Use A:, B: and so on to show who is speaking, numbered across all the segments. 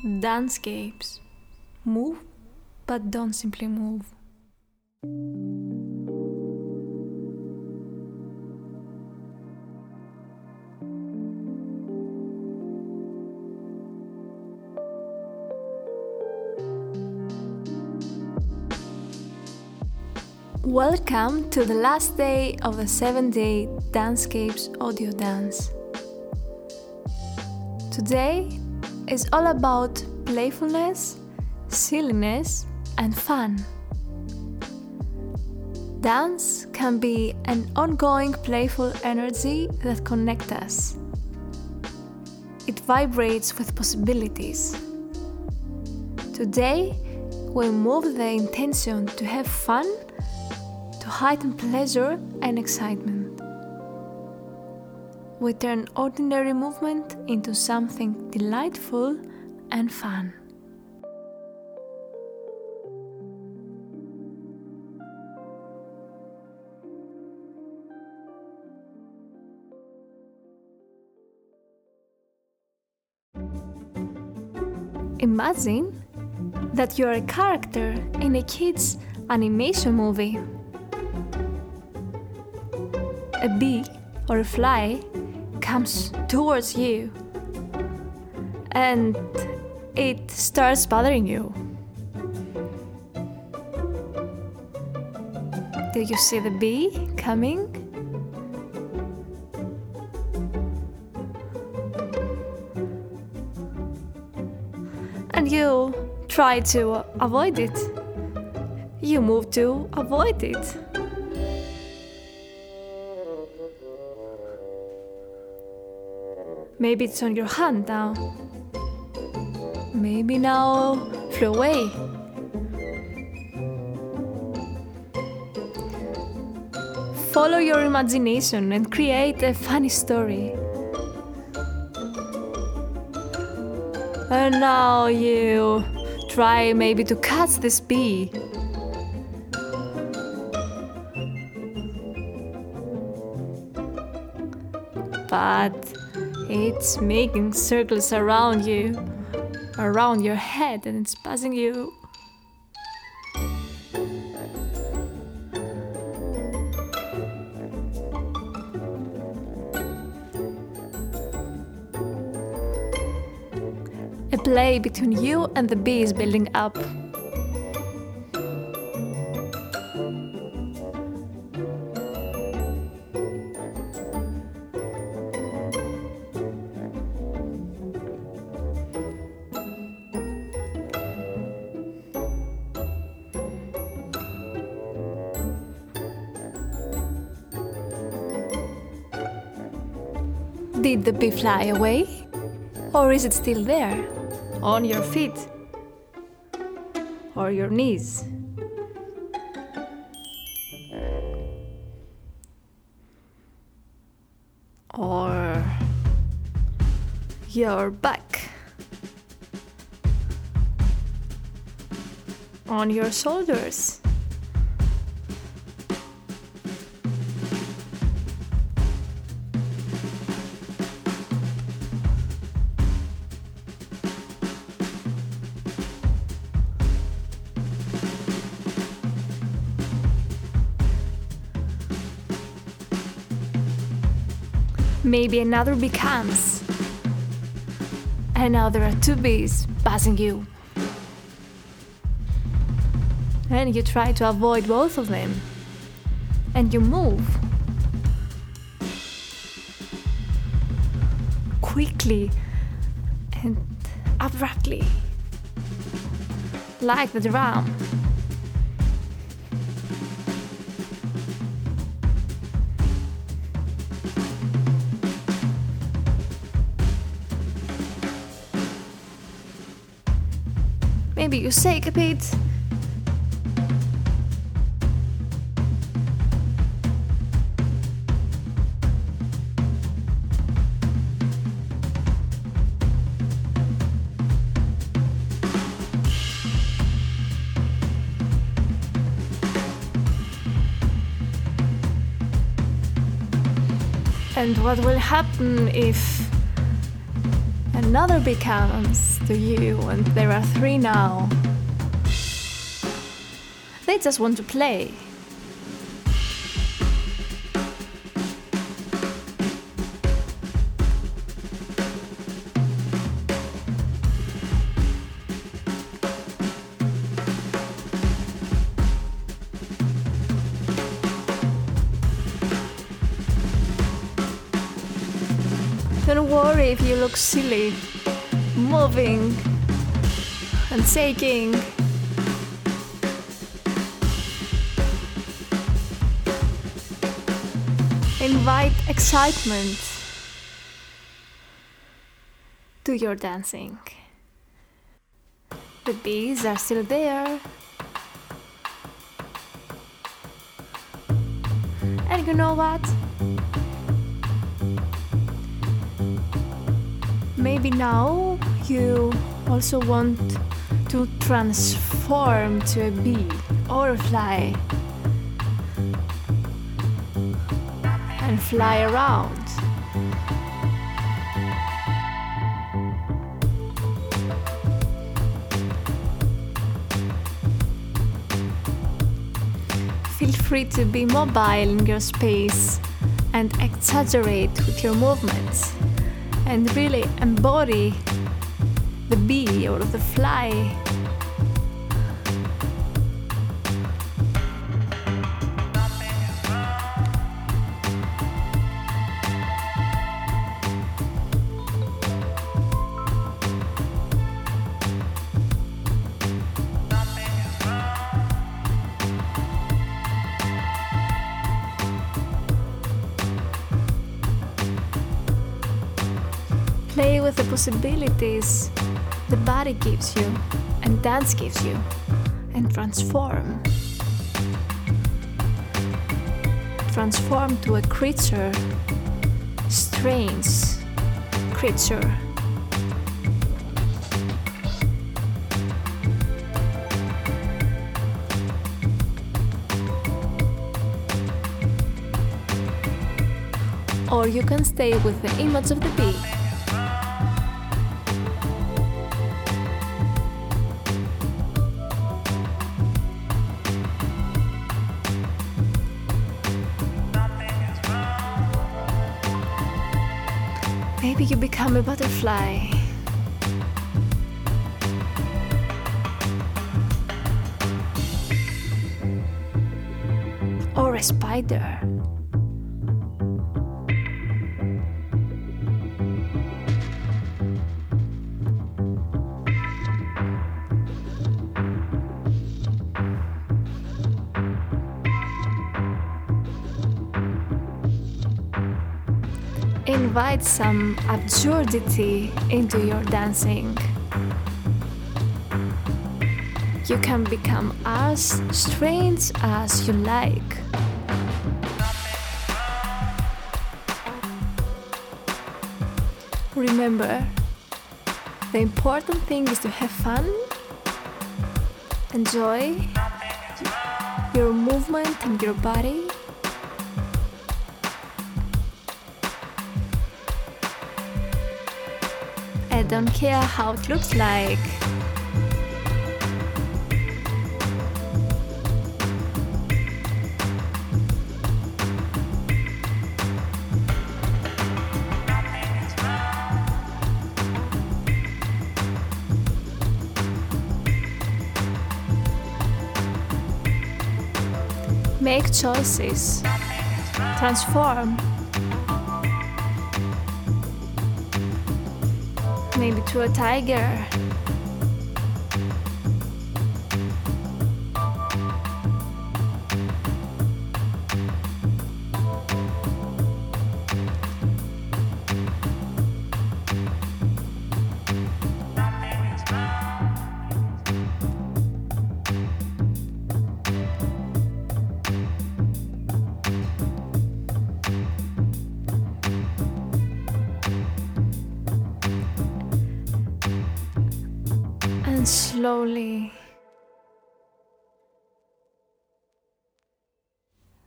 A: Dancescapes. Move, but don't simply move. Welcome to the last day of the 7 day Dancescapes audio dance. Today is all about playfulness, silliness, and fun. Dance can be an ongoing playful energy that connects us. It vibrates with possibilities. Today, we move the intention to have fun to heighten pleasure and excitement. We turn ordinary movement into something delightful and fun. Imagine that you're a character in a kid's animation movie. A bee or a fly comes towards you and it starts bothering you. Do you see the bee coming? And you try to avoid it. You move to avoid it. Maybe it's on your hand now. Maybe now flew away. Follow your imagination and create a funny story. And now you try maybe to catch this bee. But it's making circles around you, around your head, and it's buzzing you. A play between you and the bee is building up. Did the bee fly away? Or is it still there? On your feet? Or your knees? Or your back? On your shoulders? Maybe another bee comes. And now there are two bees passing you. And you try to avoid both of them. And you move. Quickly and abruptly. Like the drum. Maybe you shake a bit. And what will happen if another bee comes to you, and there are three now. They just want to play. Don't worry if you look silly, moving and shaking. Invite excitement to your dancing. The bees are still there. And you know what? Maybe now you also want to transform to a bee or a fly and fly around. Feel free to be mobile in your space and exaggerate with your movements and really embody the bee or the fly. Play with the possibilities the body gives you and dance gives you and transform. Transform to a creature, strange creature. Or you can stay with the image of the bee. Maybe you become a butterfly. Or a spider. Invite some absurdity into your dancing. You can become as strange as you like. Remember, the important thing is to have fun, enjoy your movement and your body. I don't care how it looks like. Make choices. Transform. Maybe to a tiger. slowly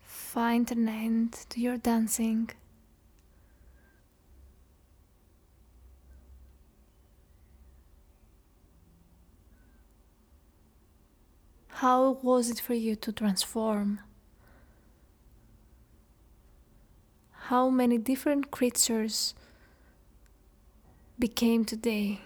A: find an end to your dancing. How was it for you to transform? How many different creatures became today?